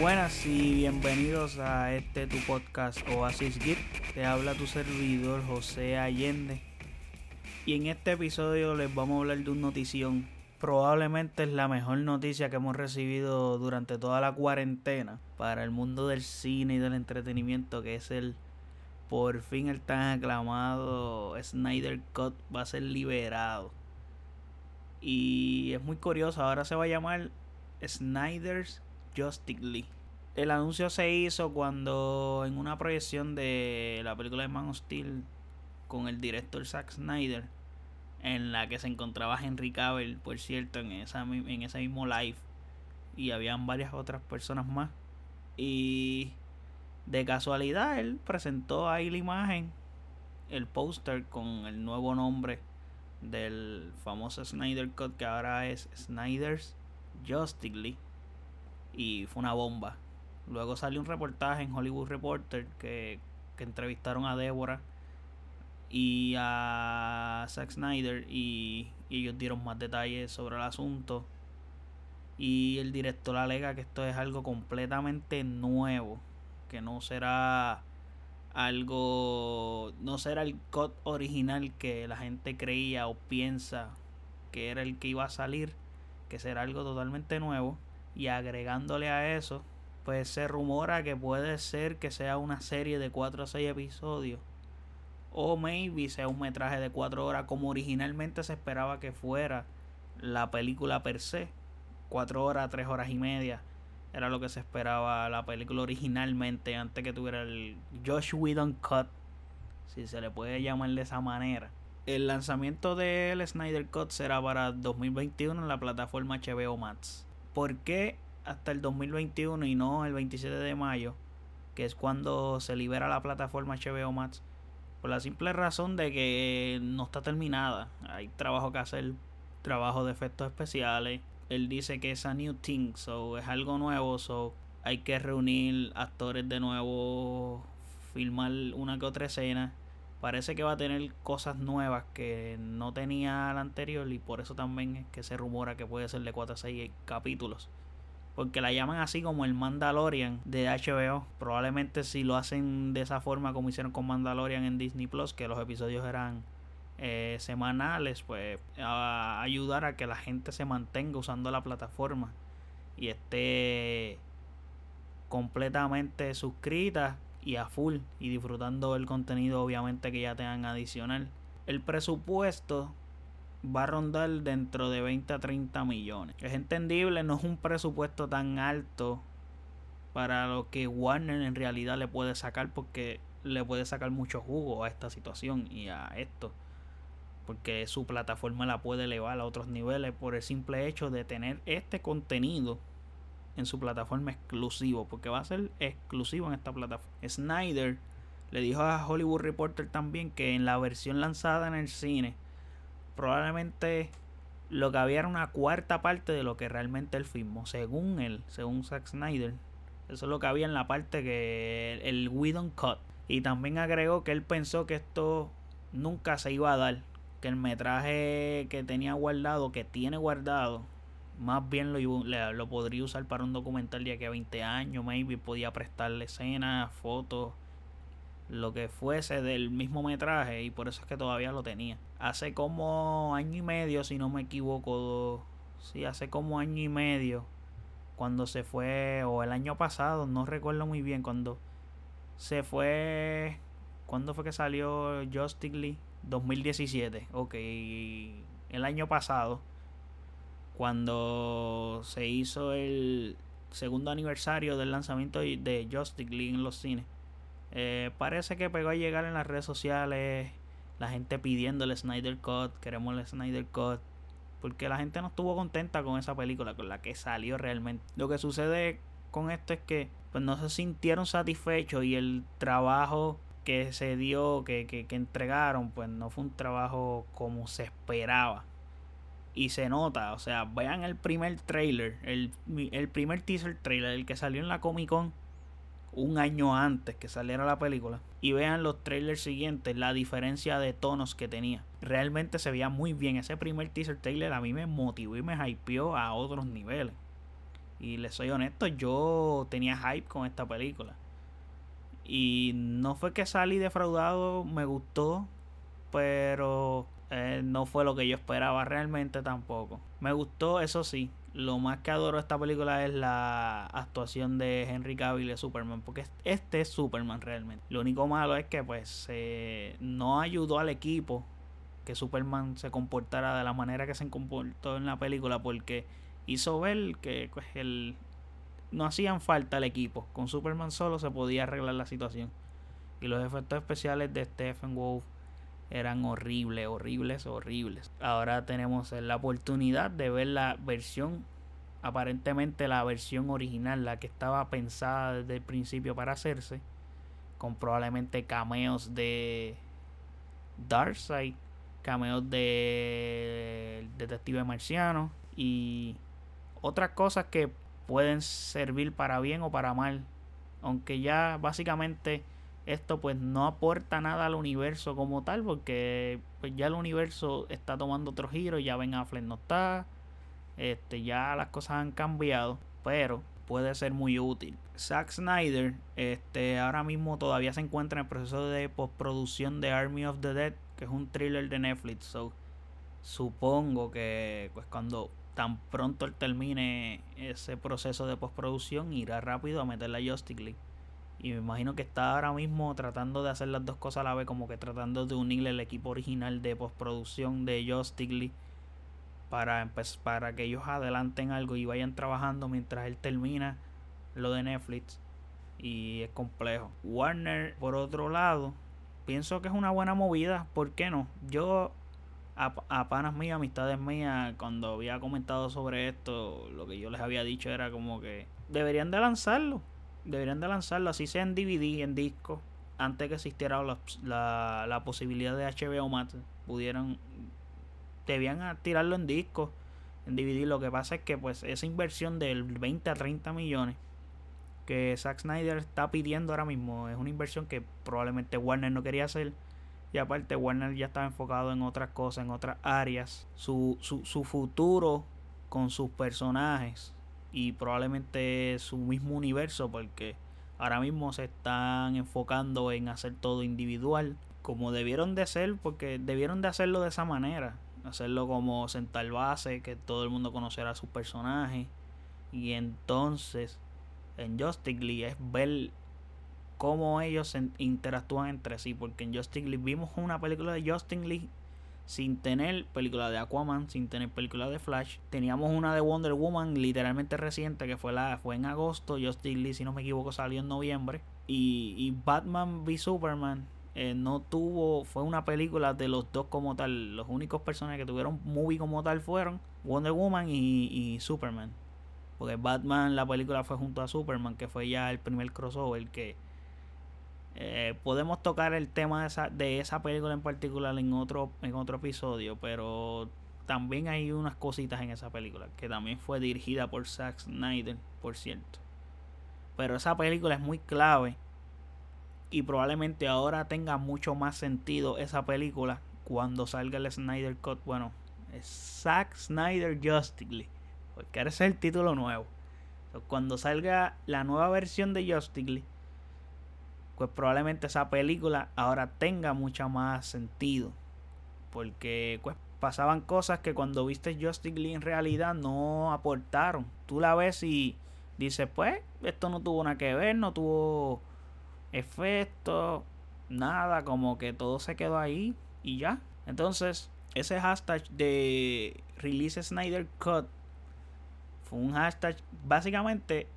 Buenas y bienvenidos a este tu podcast Oasis Geek. Te habla tu servidor José Allende. Y en este episodio les vamos a hablar de una notición. Probablemente es la mejor noticia que hemos recibido durante toda la cuarentena para el mundo del cine y del entretenimiento, que es el por fin el tan aclamado Snyder Cut va a ser liberado. Y es muy curioso, ahora se va a llamar Snyder's Justice League. El anuncio se hizo cuando en una proyección de la película de Man of Steel con el director Zack Snyder, en la que se encontraba Henry Cavill, por cierto, en, esa, en ese mismo live, y habían varias otras personas más. Y de casualidad él presentó ahí la imagen, el póster con el nuevo nombre del famoso Snyder Cut que ahora es Snyder's Justice League y fue una bomba. Luego salió un reportaje en Hollywood Reporter que, que entrevistaron a Débora y a Zack Snyder y, y, ellos dieron más detalles sobre el asunto. Y el director alega que esto es algo completamente nuevo, que no será algo, no será el cut original que la gente creía o piensa que era el que iba a salir, que será algo totalmente nuevo y agregándole a eso, pues se rumora que puede ser que sea una serie de 4 o 6 episodios. O maybe sea un metraje de 4 horas como originalmente se esperaba que fuera la película per se. 4 horas, 3 horas y media. Era lo que se esperaba la película originalmente antes que tuviera el Josh Whedon Cut. Si se le puede llamar de esa manera. El lanzamiento del Snyder Cut será para 2021 en la plataforma HBO Max. ¿Por qué hasta el 2021 y no el 27 de mayo, que es cuando se libera la plataforma HBO Max? Por la simple razón de que no está terminada. Hay trabajo que hacer, trabajo de efectos especiales. Él dice que es a new thing, so es algo nuevo, so hay que reunir actores de nuevo, filmar una que otra escena. Parece que va a tener cosas nuevas que no tenía la anterior y por eso también es que se rumora que puede ser de 4 a 6 capítulos. Porque la llaman así como el Mandalorian de HBO. Probablemente si lo hacen de esa forma como hicieron con Mandalorian en Disney Plus, que los episodios eran eh, semanales, pues a ayudar a que la gente se mantenga usando la plataforma y esté completamente suscrita y a full y disfrutando el contenido obviamente que ya tengan adicional. El presupuesto va a rondar dentro de 20 a 30 millones. Es entendible, no es un presupuesto tan alto para lo que Warner en realidad le puede sacar porque le puede sacar mucho jugo a esta situación y a esto. Porque su plataforma la puede elevar a otros niveles por el simple hecho de tener este contenido en su plataforma exclusivo, porque va a ser exclusivo en esta plataforma. Snyder le dijo a Hollywood Reporter también que en la versión lanzada en el cine, probablemente lo que había era una cuarta parte de lo que realmente él filmó, según él, según Zack Snyder. Eso es lo que había en la parte que el, el Cut. Y también agregó que él pensó que esto nunca se iba a dar. Que el metraje que tenía guardado, que tiene guardado, más bien lo, lo podría usar para un documental de aquí a 20 años, maybe podía prestarle escenas, fotos, lo que fuese del mismo metraje y por eso es que todavía lo tenía. Hace como año y medio, si no me equivoco, sí, hace como año y medio, cuando se fue, o el año pasado, no recuerdo muy bien, cuando se fue, ¿cuándo fue que salió Justice League? 2017, ok, el año pasado cuando se hizo el segundo aniversario del lanzamiento de Justice League en los cines. Eh, parece que pegó a llegar en las redes sociales la gente pidiendo el Snyder Cut, queremos el Snyder Cut, porque la gente no estuvo contenta con esa película, con la que salió realmente. Lo que sucede con esto es que pues no se sintieron satisfechos y el trabajo que se dio, que, que, que entregaron, pues no fue un trabajo como se esperaba y se nota, o sea, vean el primer trailer, el, el primer teaser trailer, el que salió en la Comic Con un año antes que saliera la película y vean los trailers siguientes, la diferencia de tonos que tenía. Realmente se veía muy bien. Ese primer teaser trailer a mí me motivó y me hypeó a otros niveles. Y les soy honesto, yo tenía hype con esta película. Y no fue que salí defraudado, me gustó, pero eh, no fue lo que yo esperaba realmente tampoco. Me gustó, eso sí. Lo más que adoro esta película es la actuación de Henry Cavill de Superman, porque este es Superman realmente. Lo único malo es que pues no ayudó al equipo que Superman se comportara de la manera que se comportó en la película, porque hizo ver que pues, el, no hacían falta el equipo. Con Superman solo se podía arreglar la situación. Y los efectos especiales de Stephen Wolf eran horribles, horribles, horribles. Ahora tenemos la oportunidad de ver la versión, aparentemente la versión original, la que estaba pensada desde el principio para hacerse, con probablemente cameos de Darkseid, cameos de Detective Marciano y otras cosas que pueden servir para bien o para mal. Aunque ya básicamente esto pues no aporta nada al universo como tal porque pues ya el universo está tomando otro giro, ya Ben Affleck no está, este, ya las cosas han cambiado, pero puede ser muy útil. Zack Snyder este, ahora mismo todavía se encuentra en el proceso de postproducción de Army of the Dead, que es un thriller de Netflix. So, supongo que pues cuando tan pronto termine ese proceso de postproducción irá rápido a meterle a Justice League y me imagino que está ahora mismo tratando de hacer las dos cosas a la vez, como que tratando de unirle el equipo original de postproducción de Joe para, para que ellos adelanten algo y vayan trabajando mientras él termina lo de Netflix. Y es complejo. Warner, por otro lado, pienso que es una buena movida. ¿Por qué no? Yo, a, a panas mías, amistades mías, cuando había comentado sobre esto, lo que yo les había dicho era como que deberían de lanzarlo deberían de lanzarlo así sea en DVD, en disco, antes que existiera la, la, posibilidad de HBO Max, pudieran, debían tirarlo en disco, en DVD. Lo que pasa es que pues esa inversión del 20 a 30 millones que Zack Snyder está pidiendo ahora mismo es una inversión que probablemente Warner no quería hacer. Y aparte Warner ya estaba enfocado en otras cosas, en otras áreas. Su, su, su futuro con sus personajes y probablemente su mismo universo porque ahora mismo se están enfocando en hacer todo individual como debieron de ser porque debieron de hacerlo de esa manera hacerlo como sentar base que todo el mundo conociera a sus personajes. Y entonces en Justice League es ver cómo ellos interactúan entre sí porque en Justice League vimos una película de Justice League sin tener película de Aquaman, sin tener película de Flash. Teníamos una de Wonder Woman literalmente reciente que fue la fue en agosto, Justice League si no me equivoco salió en noviembre y, y Batman v Superman eh, no tuvo, fue una película de los dos como tal, los únicos personajes que tuvieron movie como tal fueron Wonder Woman y, y Superman. Porque Batman, la película fue junto a Superman, que fue ya el primer crossover que eh, podemos tocar el tema de esa, de esa película en particular en otro, en otro episodio, pero también hay unas cositas en esa película, que también fue dirigida por Zack Snyder, por cierto. Pero esa película es muy clave y probablemente ahora tenga mucho más sentido esa película cuando salga el Snyder Cut. Bueno, Zack Snyder Justice League, porque ese es el título nuevo. cuando salga la nueva versión de Justice League, pues probablemente esa película ahora tenga mucho más sentido. Porque pues, pasaban cosas que cuando viste Justice League en realidad no aportaron. Tú la ves y dices, pues, esto no tuvo nada que ver, no tuvo efecto, nada, como que todo se quedó ahí y ya. Entonces, ese hashtag de Release Snyder Cut fue un hashtag básicamente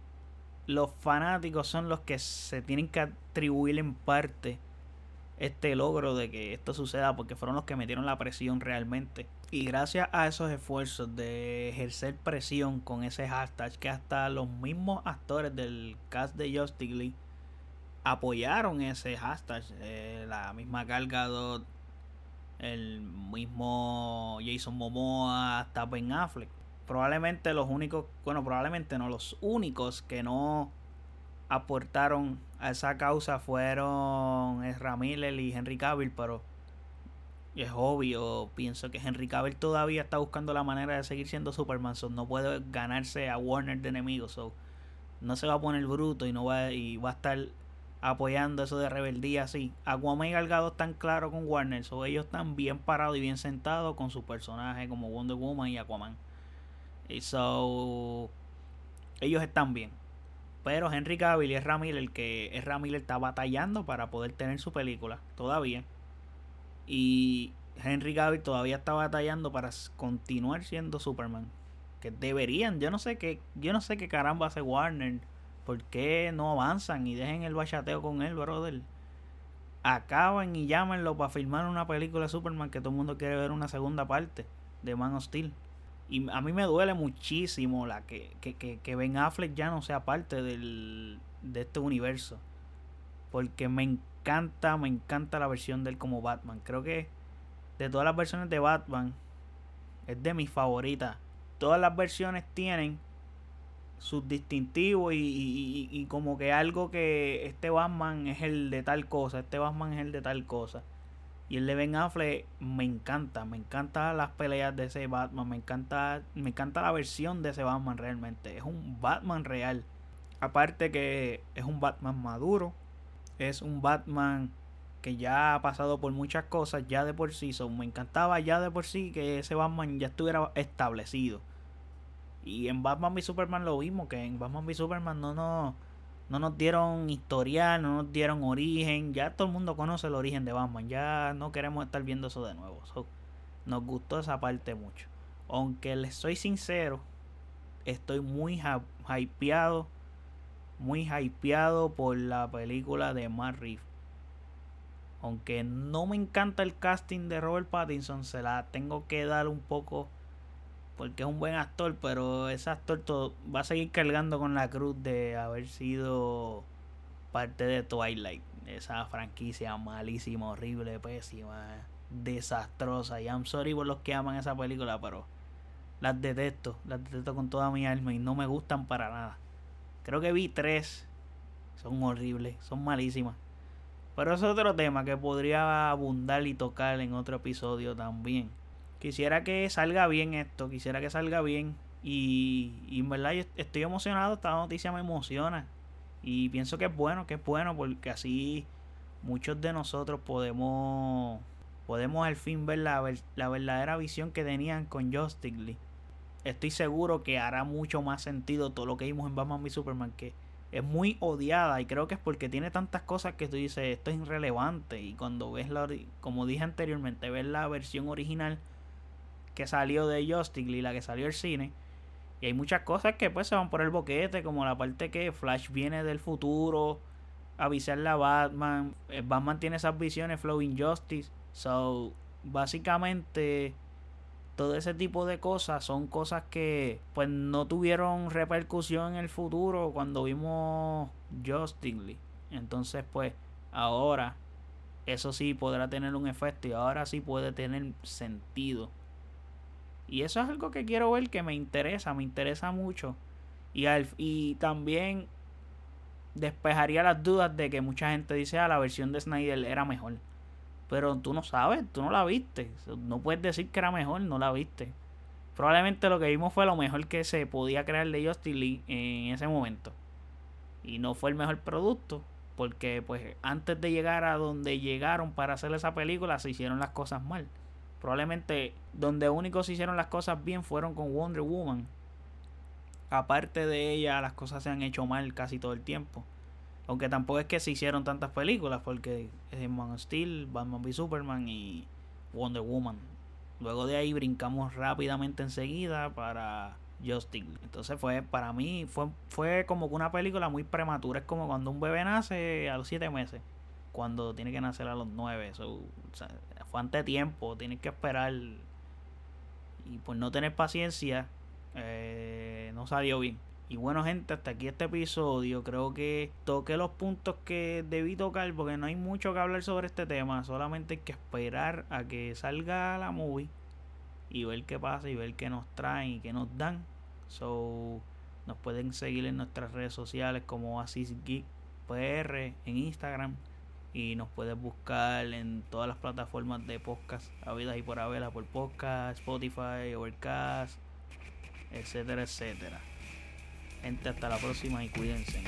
los fanáticos son los que se tienen que atribuir en parte este logro de que esto suceda porque fueron los que metieron la presión realmente. Y gracias a esos esfuerzos de ejercer presión con ese hashtag que hasta los mismos actores del cast de Justice League apoyaron ese hashtag. Eh, la misma Galgadot, el mismo Jason Momoa, hasta Ben Affleck probablemente los únicos, bueno, probablemente no, los únicos que no aportaron a esa causa fueron Ezra Miller y Henry Cavill, pero es obvio, pienso que Henry Cavill todavía está buscando la manera de seguir siendo Superman, so no puede ganarse a Warner de enemigos, so no se va a poner bruto y no va y va a estar apoyando eso de rebeldía así. Aquaman y Galgado están claros con Warner, so ellos están bien parados y bien sentados con su personaje como Wonder Woman y Aquaman. So ellos están bien. Pero Henry Cavill y es el que es Miller está batallando para poder tener su película todavía. Y Henry Cavill todavía está batallando para continuar siendo Superman. Que deberían, yo no sé qué, yo no sé qué caramba hace Warner. ¿Por qué no avanzan y dejen el bachateo con él, brother? Acaban y llámenlo para filmar una película de Superman que todo el mundo quiere ver una segunda parte de Man of Steel. Y a mí me duele muchísimo la que, que, que, Ben Affleck ya no sea parte del, de este universo. Porque me encanta, me encanta la versión de él como Batman. Creo que de todas las versiones de Batman es de mis favoritas. Todas las versiones tienen sus distintivos y, y, y, como que algo que este Batman es el de tal cosa, este Batman es el de tal cosa. Y el de Ben Affleck me encanta, me encanta las peleas de ese Batman, me encanta, me encanta la versión de ese Batman realmente. Es un Batman real. Aparte que es un Batman maduro, es un Batman que ya ha pasado por muchas cosas ya de por sí. me encantaba ya de por sí que ese Batman ya estuviera establecido. Y en Batman v Superman lo vimos, que en Batman v Superman no, no, no nos dieron historial, no nos dieron origen. Ya todo el mundo conoce el origen de Batman. Ya no queremos estar viendo eso de nuevo. nos gustó esa parte mucho. Aunque les soy sincero, estoy muy hypeado. Muy hypeado por la película de Matt Reeves. Aunque no me encanta el casting de Robert Pattinson, se la tengo que dar un poco porque es un buen actor, pero ese actor todo, va a seguir cargando con la cruz de haber sido parte de Twilight, esa franquicia malísima, horrible, pésima, desastrosa. Y I'm sorry por los que aman esa película, pero las detesto, las detesto con toda mi alma y no me gustan para nada. Creo que vi tres, son horribles, son malísimas. Pero es otro tema que podría abundar y tocar en otro episodio también. Quisiera que salga bien esto, quisiera que salga bien. Y, y en verdad estoy emocionado, esta noticia me emociona. Y pienso que es bueno, que es bueno, porque así muchos de nosotros podemos podemos al fin ver la, la verdadera visión que tenían con Justice League. Estoy seguro que hará mucho más sentido todo lo que vimos en Batman v Superman, que es muy odiada y creo que es porque tiene tantas cosas que tú dices esto es irrelevante y cuando ves la como dije anteriormente ves la versión original que salió de Justice y la que salió del cine. Y hay muchas cosas que pues se van por el boquete, como la parte que Flash viene del futuro, avisarle a Batman. Eh, Batman tiene esas visiones, Flow Injustice. So, básicamente, todo ese tipo de cosas son cosas que pues no tuvieron repercusión en el futuro cuando vimos Justice League. Entonces, pues, ahora eso sí podrá tener un efecto y ahora sí puede tener sentido y eso es algo que quiero ver que me interesa, me interesa mucho. Y, y también despejaría las dudas de que mucha gente dice, ah, la versión de Snyder era mejor. Pero tú no sabes, tú no la viste. No puedes decir que era mejor, no la viste. Probablemente lo que vimos fue lo mejor que se podía crear de Justin Lee en ese momento. Y no fue el mejor producto. Porque pues antes de llegar a donde llegaron para hacer esa película se hicieron las cosas mal. Probablemente donde únicos se hicieron las cosas bien fueron con Wonder Woman. Aparte de ella, las cosas se han hecho mal casi todo el tiempo. Aunque tampoco es que se hicieron tantas películas, porque es Man of Steel, Batman v Superman y Wonder Woman. Luego de ahí brincamos rápidamente enseguida para Justice. Entonces fue, para mí, fue, fue como una película muy prematura. Es como cuando un bebé nace a los 7 meses. Cuando tiene que nacer a los 9. So, fue ante tiempo, tienes que esperar. Y por no tener paciencia, eh, no salió bien. Y bueno, gente, hasta aquí este episodio. Creo que toqué los puntos que debí tocar porque no hay mucho que hablar sobre este tema. Solamente hay que esperar a que salga la movie y ver qué pasa y ver qué nos traen y qué nos dan. So, nos pueden seguir en nuestras redes sociales como Asis Geek PR en Instagram y nos puedes buscar en todas las plataformas de podcast habidas y por haber, por podcast, Spotify, Overcast, etcétera, etcétera. Gente, hasta la próxima y cuídense.